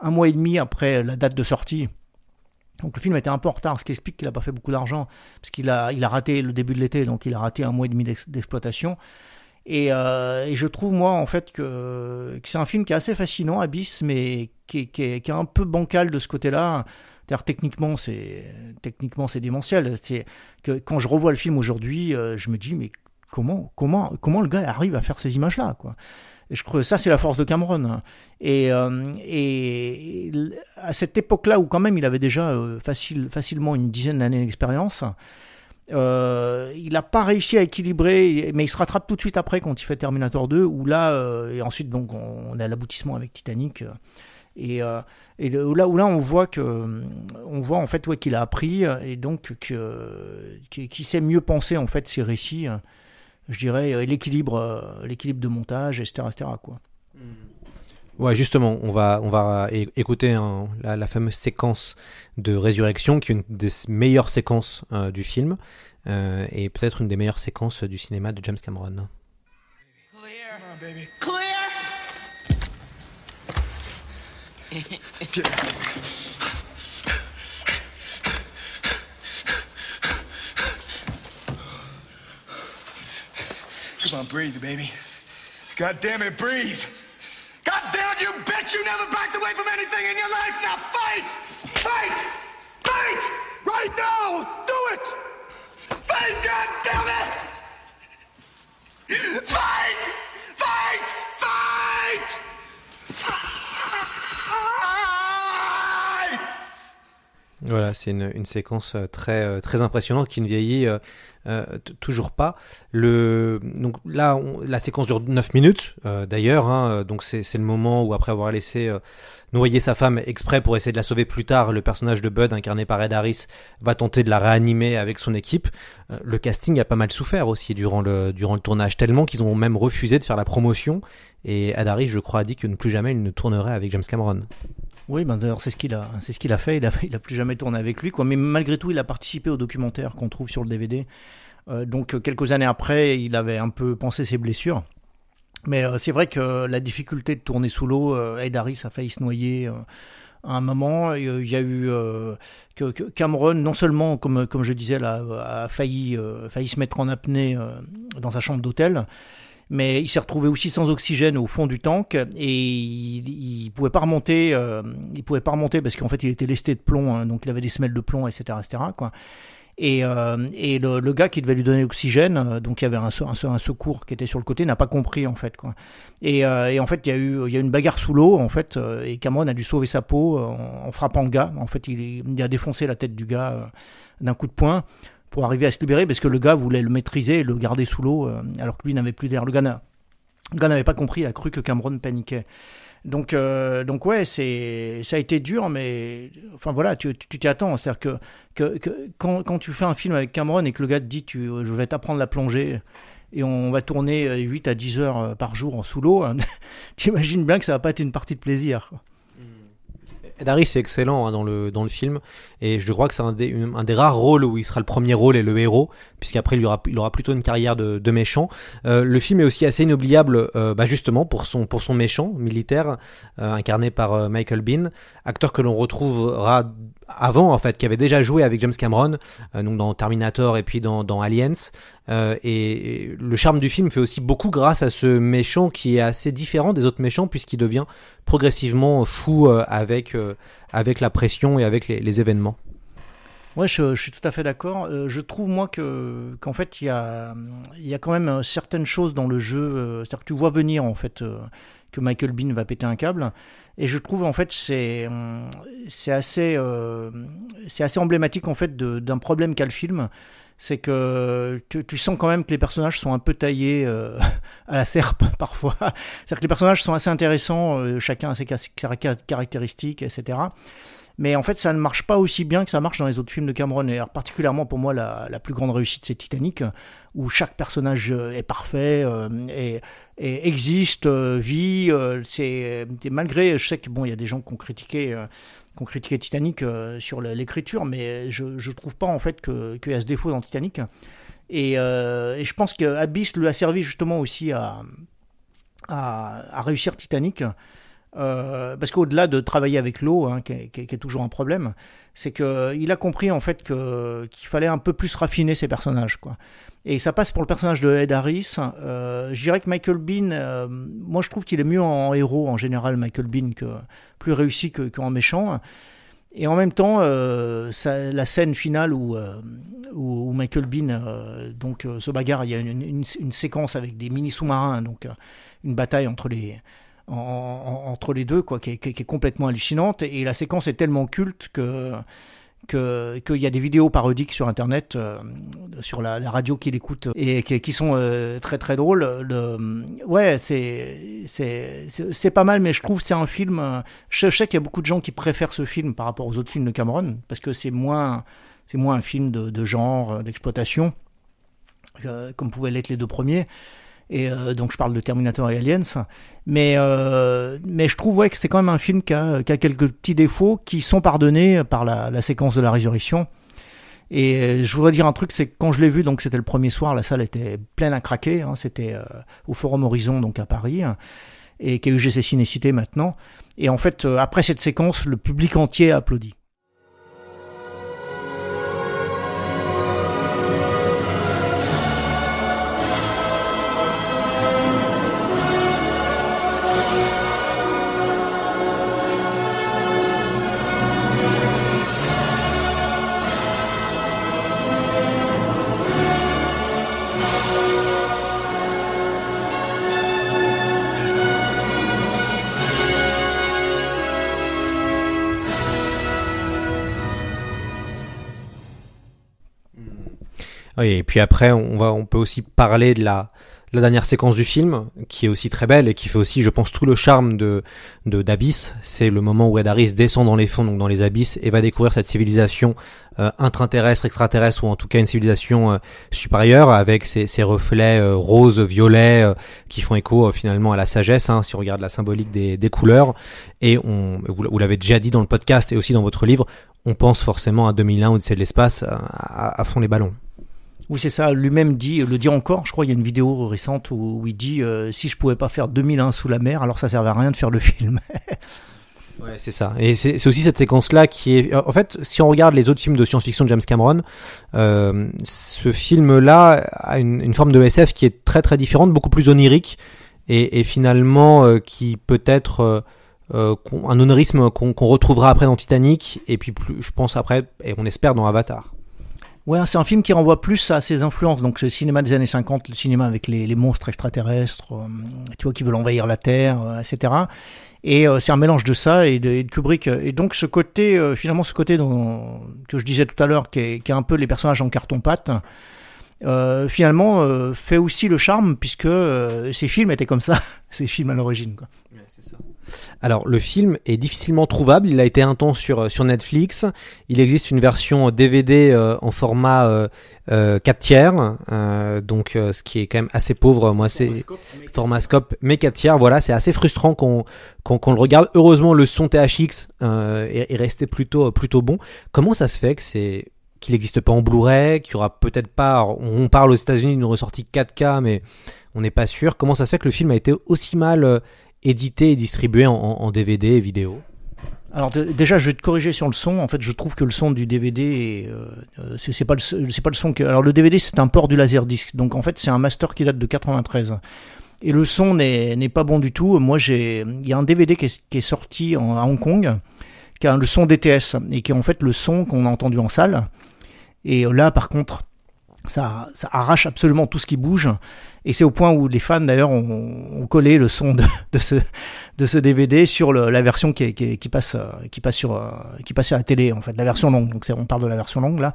un mois et demi après la date de sortie. Donc le film était un peu en retard, ce qui explique qu'il n'a pas fait beaucoup d'argent, parce qu'il a, il a raté le début de l'été, donc il a raté un mois et demi d'exploitation. Et, euh, et, je trouve, moi, en fait, que, c'est un film qui est assez fascinant, Abyss, mais qui, qui, est, qui est un peu bancal de ce côté-là. D'ailleurs, techniquement, c'est techniquement c'est démentiel. C'est que quand je revois le film aujourd'hui, euh, je me dis, mais comment, comment, comment le gars arrive à faire ces images-là, quoi? Je crois que ça, c'est la force de Cameron. Et, euh, à cette époque-là, où quand même il avait déjà euh, facile, facilement une dizaine d'années d'expérience, euh, il n'a pas réussi à équilibrer, mais il se rattrape tout de suite après quand il fait Terminator 2, où là, et ensuite donc on, est à l'aboutissement avec Titanic. Et, là, où là, on voit que, on voit en fait ouais, qu'il a appris et donc que, qu'il sait mieux penser en fait ses récits je dirais, l'équilibre, l'équilibre de montage, etc., etc. Quoi. Ouais, justement, on va, on va écouter un, la, la, fameuse séquence de résurrection, qui est une des meilleures séquences euh, du film, euh, et peut-être une des meilleures séquences du cinéma de James Cameron. Clear. On, baby. Clear. On, breathe, baby. God damn it, breathe. God damn it, you bitch! You never backed away from anything in your life. Now fight! Fight! Fight! Right now! Do it! Fight! God damn it! Voilà, c'est une, séquence euh, très, euh, très impressionnante qui ne vieillit euh, toujours pas. Donc là, la séquence dure 9 minutes d'ailleurs. hein, donc c'est le moment où, après avoir laissé noyer sa femme exprès pour essayer de la sauver plus tard, le personnage de Bud, incarné par Ed Harris, va tenter de la réanimer avec son équipe. Le casting a pas mal souffert aussi durant le, durant le tournage, tellement qu'ils ont même refusé de faire la promotion. Et Ed Harris, je crois, a dit que ne plus jamais il ne tournerait avec James Cameron. Oui, ben d'ailleurs c'est ce qu'il a, c'est ce qu'il a fait. Il a, il a plus jamais tourné avec lui, quoi. Mais malgré tout, il a participé au documentaire qu'on trouve sur le DVD. Euh, donc euh, quelques années après, il avait un peu pensé ses blessures. Mais euh, c'est vrai que la difficulté de tourner sous l'eau, euh, Ed Harris a failli se noyer. à un moment, il y a eu que, Cameron, non seulement, comme, comme je disais, là, a failli, failli se mettre en apnée dans sa chambre d'hôtel, mais il s'est retrouvé aussi sans oxygène au fond du tank et il, il pouvait pas remonter, euh, il pouvait pas remonter parce qu'en fait il était lesté de plomb, hein, donc il avait des semelles de plomb, etc., etc. Et, euh, le, gars qui devait lui donner l'oxygène, euh, donc il y avait un, se- un, se- un secours qui était sur le côté, n'a pas compris en fait. Et, en fait il y a eu une bagarre sous l'eau en fait et Cameron a dû sauver sa peau en, frappant le gars. En fait il, a défoncé la tête du gars d'un coup de poing pour arriver à se libérer parce que le gars voulait le maîtriser et le garder sous l'eau euh, alors que lui n'avait plus d'air. Le gars n'avait pas compris, a cru que Cameron paniquait. Donc, euh, donc ouais, c'est, ça a été dur, mais enfin voilà, tu tu t'y attends. C'est-à-dire que, que, quand, quand tu fais un film avec Cameron et que le gars te dit, tu, je vais t'apprendre la plongée et on va tourner euh, 8 à 10 heures euh, par jour en sous l'eau, hein, t'imagines bien que ça va pas être une partie de plaisir. Ed Harris est excellent hein, dans, le, dans le film et je crois que c'est un des, un des rares rôles où il sera le premier rôle et le héros puisqu'après il aura, il aura plutôt une carrière de, de méchant. Euh, le film est aussi assez inoubliable euh, bah, justement pour son, pour son méchant militaire euh, incarné par euh, Michael Bean, acteur que l'on retrouvera avant en fait, qui avait déjà joué avec James Cameron euh, donc dans Terminator et puis dans, dans Aliens. Euh, et, le charme du film fait aussi beaucoup grâce à ce méchant qui est assez différent des autres méchants puisqu'il devient progressivement fou euh, avec, avec la pression et avec les événements. Ouais, je, suis tout à fait d'accord. Euh, je trouve moi que qu'en fait il y a y a quand même euh, certaines choses dans le jeu, euh, c'est-à-dire que tu vois venir en fait que Michael Bean va péter un câble, et je trouve en fait c'est c'est assez c'est assez emblématique en fait d'un problème qu'a le film. C'est que tu, tu sens quand même que les personnages sont un peu taillés à la serpe parfois. C'est-à-dire que les personnages sont assez intéressants, chacun a ses ca- ca- caractéristiques, etc. Mais en fait, ça ne marche pas aussi bien que ça marche dans les autres films de Cameron. Et alors, particulièrement pour moi, la, plus grande réussite, c'est Titanic, où chaque personnage euh, est parfait euh, existe, euh, vit. c'est malgré, je sais que bon, il y a des gens qui ont critiqué. qui ont critiqué Titanic sur l'écriture, mais je ne trouve pas en fait qu'il y a ce défaut dans Titanic. Et, je pense que Abyss lui a servi justement aussi à, à réussir Titanic. Euh, parce qu'au-delà de travailler avec l'eau, hein, qui, est, toujours un problème, c'est que il a compris en fait que qu'il fallait un peu plus raffiner ses personnages, quoi. Et ça passe pour le personnage de Ed Harris. Euh, je dirais que Michael Bean, euh, moi je trouve qu'il est mieux en héros en général, Michael Bean, que plus réussi que- qu'en méchant. Et en même temps, euh, la scène finale où, euh, où, Michael Bean euh, donc euh, se bagarre, il y a une, une- séquence avec des mini sous-marins, donc euh, une bataille entre les en- en- entre les deux, quoi, qui est, complètement hallucinante. Et la séquence est tellement culte que qu'il y a des vidéos parodiques sur internet euh, sur la, radio qu'il écoute et qui, sont euh, très très drôles le, ouais c'est pas mal mais je trouve que c'est un film je, sais qu'il y a beaucoup de gens qui préfèrent ce film par rapport aux autres films de Cameron parce que c'est moins moins un film de, genre euh, d'exploitation comme pouvaient l'être les deux premiers et euh, donc je parle de Terminator et Aliens, mais euh, mais je trouve ouais que c'est quand même un film qui a, qui a quelques petits défauts qui sont pardonnés par la, la séquence de la résurrection. Et euh, je voudrais dire un truc, c'est que quand je l'ai vu, donc c'était le premier soir, la salle était pleine à craquer. Hein, c'était euh, au Forum Horizon, donc à Paris, hein, et qui est UGC Cinécité maintenant. Et en fait, euh, après cette séquence, le public entier a applaudi. Oui, et puis après, on, va, on peut aussi parler de la, la dernière séquence du film, qui est aussi très belle et qui fait aussi, je pense, tout le charme de d'Abyss. C'est le moment où Ed Harris descend dans les fonds, donc dans les abysses, et va découvrir cette civilisation euh, intraterrestre, extraterrestre, ou en tout cas une civilisation euh, supérieure, avec ses, ses reflets euh, roses, violets, euh, qui font écho finalement à la sagesse, hein, si on regarde la symbolique des, des couleurs. Et on, vous, l'avez déjà dit dans le podcast et aussi dans votre livre, on pense forcément à 2001, Odyssée de l'espace, à, à fond les ballons. Oui, c'est ça. Lui-même dit, le dit encore. Je crois qu'il y a une vidéo récente où, il dit euh, si je pouvais pas faire 2001 sous la mer, alors ça servait à rien de faire le film. ouais, c'est ça. Et c'est aussi cette séquence-là qui est. En fait, si on regarde les autres films de science-fiction de James Cameron, euh, ce film-là a une, forme de SF qui est très très différente, beaucoup plus onirique et, finalement euh, qui peut être euh, un onorisme qu'on retrouvera après dans Titanic et puis plus, je pense après et on espère dans Avatar. Ouais, c'est un film qui renvoie plus à ses influences. Donc, le cinéma des années 50, le cinéma avec les, monstres extraterrestres, euh, tu vois, qui veulent envahir la Terre, euh, etc. Et euh, c'est un mélange de ça et de, Kubrick. Et donc, ce côté, euh, finalement, ce côté dont, que je disais tout à l'heure, qui est, qui est un peu les personnages en carton-pâte, finalement, fait aussi le charme, puisque ces films étaient comme ça, ces films à l'origine, quoi. Alors le film est difficilement trouvable, il a été un temps sur, sur Netflix, il existe une version DVD euh, en format euh, euh, 4 tiers, euh, donc euh, ce qui est quand même assez pauvre, moi c'est format scope mais 4 tiers, voilà c'est assez frustrant qu'on qu'on le regarde, heureusement le son THX est, est, resté plutôt, plutôt bon. Comment ça se fait que c'est qu'il n'existe pas en Blu-ray, qu'il y aura peut-être pas, on parle aux États-Unis d'une ressortie 4K mais on n'est pas sûr, comment ça se fait que le film a été aussi mal édité et distribué en, DVD et vidéo alors déjà, je vais te corriger sur le son. En fait, je trouve que le son du DVD, euh, c'est pas le son que. Alors le DVD, c'est un port du laserdisc. Donc en fait, c'est un master qui date de 93. Et le son n'est pas bon du tout. Moi, j'ai, il y a un DVD qui est, sorti à Hong Kong, qui a le son DTS et qui est en fait le son qu'on a entendu en salle. Et là, par contre, ça arrache absolument tout ce qui bouge. Et c'est au point où les fans d'ailleurs ont, ont, collé le son de, de, ce, de ce DVD sur le, la version qui, qui, qui, passe, qui, passe sur, qui passe à la télé, en fait, la version longue. Donc on parle de la version longue là.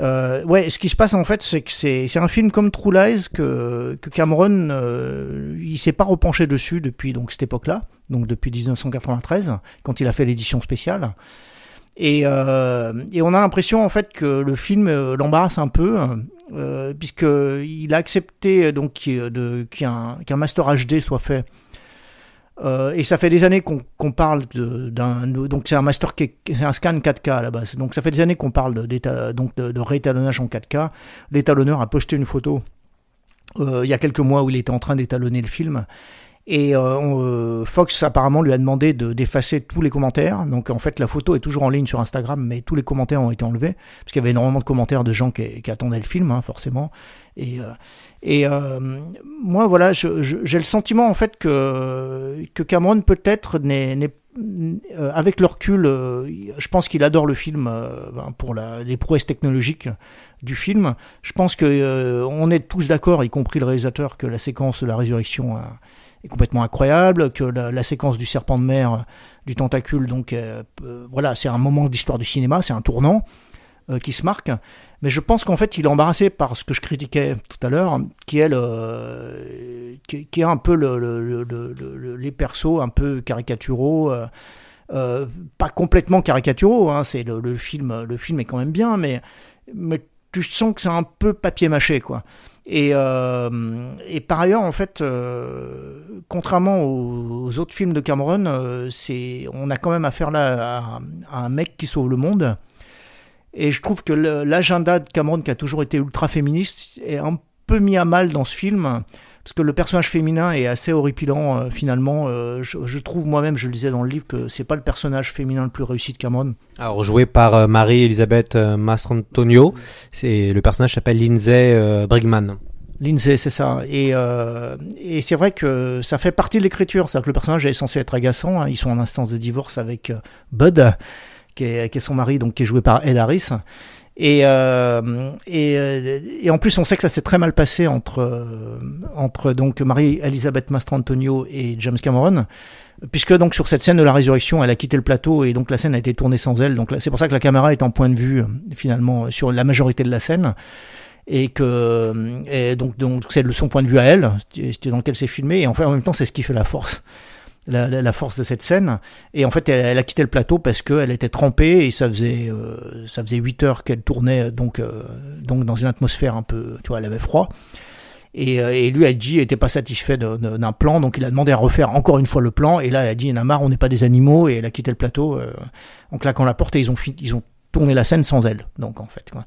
Euh, ouais, ce qui se passe en fait, c'est que c'est un film comme True Lies que, que Cameron, euh, il s'est pas repenché dessus depuis donc cette époque-là, donc depuis 1993, quand il a fait l'édition spéciale. Et, euh, et, on a l'impression en fait que le film euh, l'embarrasse un peu, euh, puisqu'il a accepté donc qu'un qu master HD soit fait. Et ça fait des années qu'on qu parle d'un donc c'est un master un scan 4K à la base. Donc ça fait des années qu'on parle de, donc de, réétalonnage en 4K. L'étalonneur a posté une photo il y a quelques mois où il était en train d'étalonner le film et euh, Fox apparemment lui a demandé de d'effacer tous les commentaires. Donc en fait la photo est toujours en ligne sur Instagram, mais tous les commentaires ont été enlevés parce qu'il y avait énormément de commentaires de gens qui, attendaient le film, hein, forcément. Et, euh, et euh, moi voilà, j'ai le sentiment en fait que que Cameron peut-être n'est euh, avec le recul, euh, je pense qu'il adore le film euh, ben, pour la, les prouesses technologiques du film. Je pense que on est tous d'accord, y compris le réalisateur, que la séquence de la résurrection est complètement incroyable, que la, la, séquence du serpent de mer, euh, du tentacule, donc euh, voilà, c'est un moment d'histoire du cinéma, c'est un tournant euh, qui se marque. Mais je pense qu'en fait, il est embarrassé par ce que je critiquais tout à l'heure, qui est le, qui, qui, est un peu le, le, le, les persos un peu caricaturaux. Euh, pas complètement caricaturaux, hein, c'est le, film, le film est quand même bien, mais, mais tu sens que c'est un peu papier mâché, quoi. Et, euh, et par ailleurs, en fait, euh, contrairement aux, autres films de Cameron, euh, c'est, on a quand même affaire là à, un mec qui sauve le monde. Et je trouve que l'agenda de Cameron, qui a toujours été ultra féministe, est un peu mis à mal dans ce film parce que le personnage féminin est assez horripilant euh, finalement. Euh, je, je, trouve moi-même, je le disais dans le livre, que c'est pas le personnage féminin le plus réussi de Cameron. Alors joué par euh, Marie-Elisabeth Mastrantonio, c'est le personnage s'appelle Lindsay Brigman. Lindsay, c'est ça. Et, et c'est vrai que ça fait partie de l'écriture. C'est-à-dire que le personnage est censé être agaçant. Hein. Ils sont en instance de divorce avec Bud, qui est, qui est, son mari, donc qui est joué par Ed Harris. Et, euh, et, et, en plus, on sait que ça s'est très mal passé entre, euh, entre donc Marie-Elisabeth Mastrantonio et James Cameron, puisque donc sur cette scène de la résurrection, elle a quitté le plateau et donc la scène a été tournée sans elle. Donc c'est pour ça que la caméra est en point de vue finalement sur la majorité de la scène. et que et donc donc c'est son point de vue à elle, c'était dans lequel c'est filmé et en fait en même temps c'est ce qui fait la force. La, force de cette scène. Et en fait elle, a quitté le plateau parce qu'elle était trempée et ça faisait euh, ça faisait 8 heures qu'elle tournait donc euh, donc dans une atmosphère un peu tu vois elle avait froid. Et, euh, et lui a dit était pas satisfait d'un plan. Donc il a demandé à refaire encore une fois le plan. Et là elle a dit il a marre on n'est pas des animaux. Et elle a quitté le plateau euh, en claquant la porte et ils ont ils ont tourné la scène sans elle donc en fait quoi.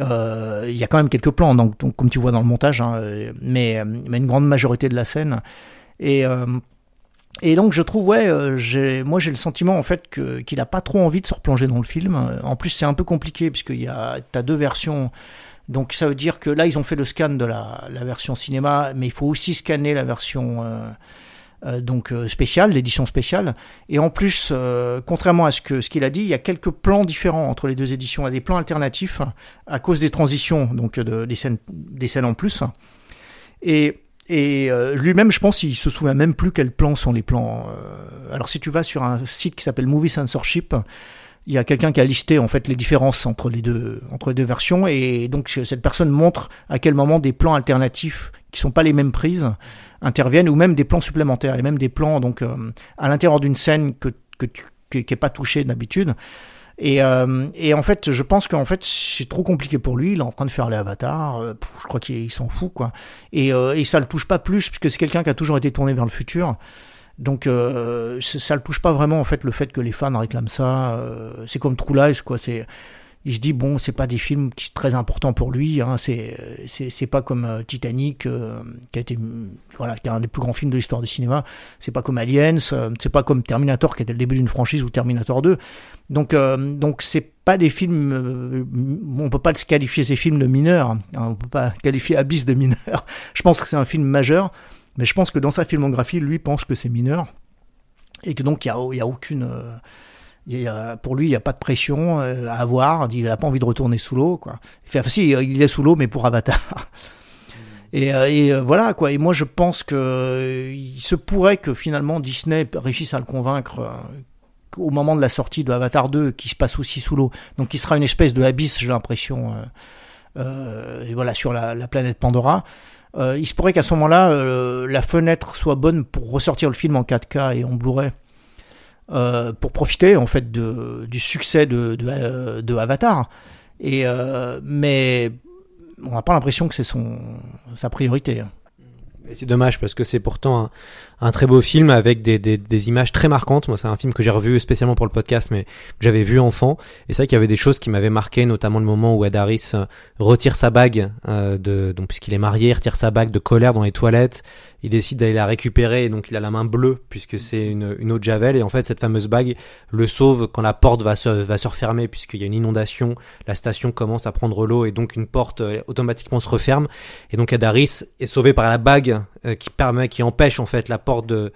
Euh, il y a quand même quelques plans, donc, comme tu vois dans le montage, hein, mais, mais une grande majorité de la scène. Et, euh, et donc je trouve, ouais, euh, moi j'ai le sentiment en fait que, qu'il a pas trop envie de se replonger dans le film. En plus c'est un peu compliqué puisqu'il y a, t'as deux versions. Donc ça veut dire que là ils ont fait le scan de la, la version cinéma, mais il faut aussi scanner la version euh, euh, donc euh, spéciale, l'édition spéciale. Et en plus, euh, contrairement à ce que ce qu'il a dit, il y a quelques plans différents entre les deux éditions. Il y a des plans alternatifs à cause des transitions, donc de, des scènes, des scènes en plus. Et et euh, lui-même, je pense, il se souvient même plus quels plans sont les plans. Euh... Alors, si tu vas sur un site qui s'appelle Movie Censorship, il y a quelqu'un qui a listé en fait les différences entre les deux entre les deux versions et donc cette personne montre à quel moment des plans alternatifs qui sont pas les mêmes prises interviennent ou même des plans supplémentaires et même des plans donc euh, à l'intérieur d'une scène que que qui est pas touché d'habitude et, euh, et en fait, je pense qu'en fait, c'est trop compliqué pour lui. Il est en train de faire les avatars. Euh, je crois qu'il s'en fout, quoi. Et, euh, et ça le touche pas plus, puisque c'est quelqu'un qui a toujours été tourné vers le futur. Donc, euh, ça le touche pas vraiment, en fait, le fait que les fans réclament ça. Euh, c'est comme True Lies, quoi. C'est il se dit bon c'est pas des films qui très importants pour lui hein, c'est c'est pas comme euh, Titanic euh, qui a été voilà qui est un des plus grands films de l'histoire du cinéma. C'est pas comme Aliens euh, c'est pas comme Terminator qui était le début d'une franchise ou Terminator 2 donc euh, donc c'est pas des films euh, on peut pas se qualifier ces films de mineurs hein, on peut pas qualifier Abyss de mineur je pense que c'est un film majeur mais je pense que dans sa filmographie lui pense que c'est mineur et que donc il y a y a aucune il a, pour lui, il n'y a pas de pression euh, à avoir. Il n'a pas envie de retourner sous l'eau, quoi. Enfin, si, il est sous l'eau, mais pour Avatar. Et, euh, et euh, voilà, quoi. Et moi, je pense que il se pourrait que finalement Disney réussisse à le convaincre au moment de la sortie de Avatar 2, qui se passe aussi sous l'eau. Donc, qui sera une espèce de abysse, j'ai l'impression. Euh, et voilà, sur la, la planète Pandora. Euh, il se pourrait qu'à ce moment-là, euh, la fenêtre soit bonne pour ressortir le film en 4K et en Blu-ray euh, pour profiter en fait du succès de, de, de Avatar. Et euh, mais on n'a pas l'impression que c'est sa priorité. C'est dommage parce que c'est pourtant un, très beau film avec des, des, des images très marquantes. Moi, c'est un film que j'ai revu spécialement pour le podcast, mais que j'avais vu enfant. Et c'est vrai qu'il y avait des choses qui m'avaient marqué, notamment le moment où Ed Harris euh, retire sa bague, euh, de, donc puisqu'il est marié, retire sa bague de colère dans les toilettes. Il décide d'aller la récupérer, et donc il a la main bleue puisque c'est une, une eau de javel. Et en fait, cette fameuse bague le sauve quand la porte va se, va se refermer puisqu'il y a une inondation. La station commence à prendre l'eau et donc une porte euh, automatiquement se referme. Et donc Ed Harris est sauvé par la bague euh, qui permet, qui empêche en fait la porte de.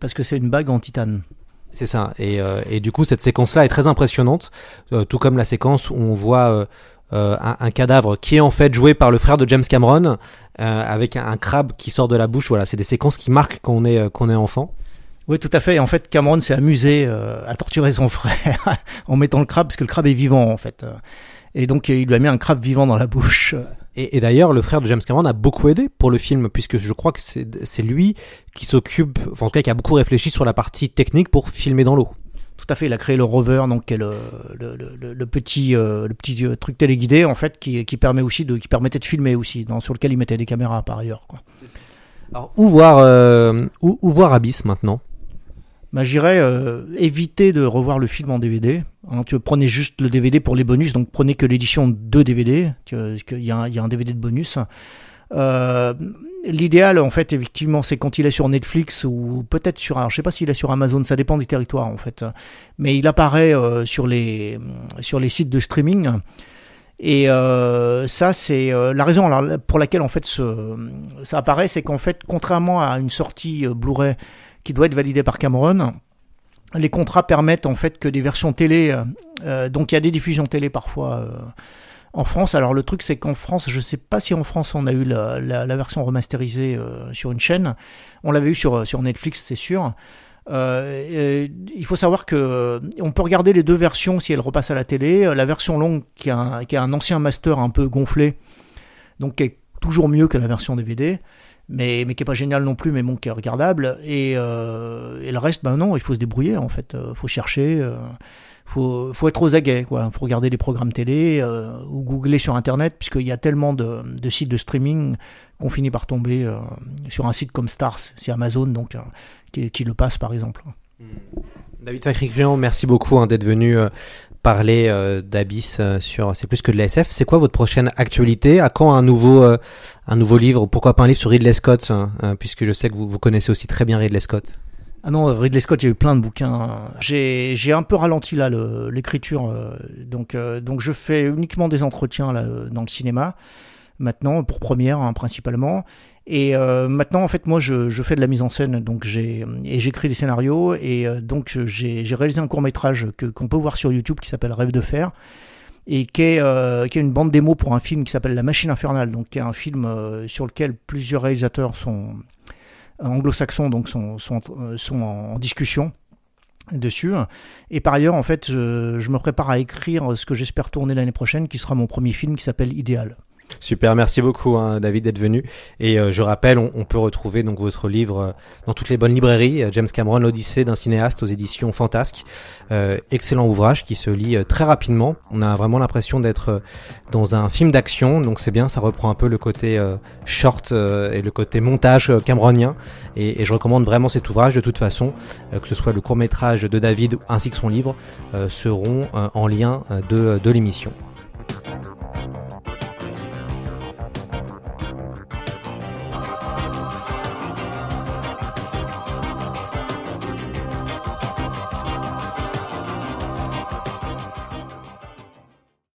Parce que c'est une bague en, titane. C'est ça. Et, euh, et du coup, cette séquence-là est très impressionnante, euh, tout comme la séquence où on voit euh, un, un, cadavre qui est en fait joué par le frère de James Cameron, avec un, un, crabe qui sort de la bouche. Voilà, c'est des séquences qui marquent qu'on est qu'on est enfant. Oui, tout à fait. En fait, Cameron s'est amusé à torturer son frère en mettant le crabe, parce que le crabe est vivant, en fait. Et donc, il lui a mis un crabe vivant dans la bouche. Et, et d'ailleurs, le frère de James Cameron a beaucoup aidé pour le film, puisque je crois que c'est lui qui s'occupe, enfin en tout cas qui a beaucoup réfléchi sur la partie technique pour filmer dans l'eau. Tout à fait, il a créé le rover, donc le, le, le, le petit, euh, le petit truc téléguidé en fait, qui, qui permet aussi de, qui permettait de filmer aussi, dans, sur lequel il mettait des caméras par ailleurs. Quoi. Alors où voir, euh, où, où voir Abyss maintenant? Bah, j'irais euh, éviter de revoir le film en DVD. Hein, tu prenez juste le DVD pour les bonus, donc prenez que l'édition de DVD, il y a un DVD de bonus. Euh, L'idéal, en fait, effectivement, c'est quand il est sur Netflix ou peut-être sur, alors je sais pas s'il est sur Amazon, ça dépend des territoires, en fait, mais il apparaît euh, sur les sur les sites de streaming. Et euh, ça, c'est euh, la raison pour laquelle en fait ce, ça apparaît, c'est qu'en fait, contrairement à une sortie Blu-ray qui doit être validé par Cameron. Les contrats permettent en fait que des versions télé, euh, donc il y a des diffusions télé parfois euh, en France. Alors le truc c'est qu'en France, je sais pas si en France on a eu la, version remasterisée euh, sur une chaîne. On l'avait eu sur Netflix, c'est sûr. Euh, il faut savoir que on peut regarder les deux versions si elles repassent à la télé. La version longue qui a un, qui a un ancien master un peu gonflé, donc qui est toujours mieux que la version DVD mais, mais qui est pas génial non plus, mais bon, qui est regardable. Et, euh, et le reste, ben non, il faut se débrouiller en fait. Il faut chercher, euh, faut, faut être aux aguets, quoi. Faut regarder des programmes télé euh, ou googler sur Internet, puisqu'il y a tellement de, sites de streaming qu'on finit par tomber euh, sur un site comme Stars, c'est Amazon donc euh, qui, le passe par exemple. David Facrician, merci beaucoup hein, d'être venu euh, parler euh, d'Abyss euh, sur C'est plus que de la SF. C'est quoi votre prochaine actualité? À quand un nouveau, euh, un nouveau livre? Pourquoi pas un livre sur Ridley Scott hein, hein, Puisque je sais que vous, vous connaissez aussi très bien Ridley Scott. Ah non, Ridley Scott, il y a eu plein de bouquins. J'ai, j'ai un peu ralenti là l'écriture, euh, donc donc je fais uniquement des entretiens là dans le cinéma maintenant pour première hein, principalement. Et euh, maintenant, en fait, moi, je, je, fais de la mise en scène, donc j'ai et j'écris des scénarios et euh, donc j'ai, réalisé un court métrage que qu'on peut voir sur YouTube qui s'appelle Rêve de fer et qui est, euh, qui est une bande démo pour un film qui s'appelle La Machine Infernale, donc qui est un film euh, sur lequel plusieurs réalisateurs sont anglo-saxons, donc sont, sont, sont en discussion dessus. Et par ailleurs, en fait, je me prépare à écrire ce que j'espère tourner l'année prochaine, qui sera mon premier film qui s'appelle Idéal. Super, merci beaucoup hein, David d'être venu. Et euh, je rappelle, on, peut retrouver donc votre livre euh, dans toutes les bonnes librairies, euh, James Cameron, l'Odyssée d'un cinéaste aux éditions Fantasque. Excellent ouvrage qui se lit très rapidement. On a vraiment l'impression d'être dans un film d'action, donc c'est bien, ça reprend un peu le côté short et le côté montage cameronien. Et, et, je recommande vraiment cet ouvrage de toute façon, que ce soit le court métrage de David ainsi que son livre, seront en lien de, de l'émission.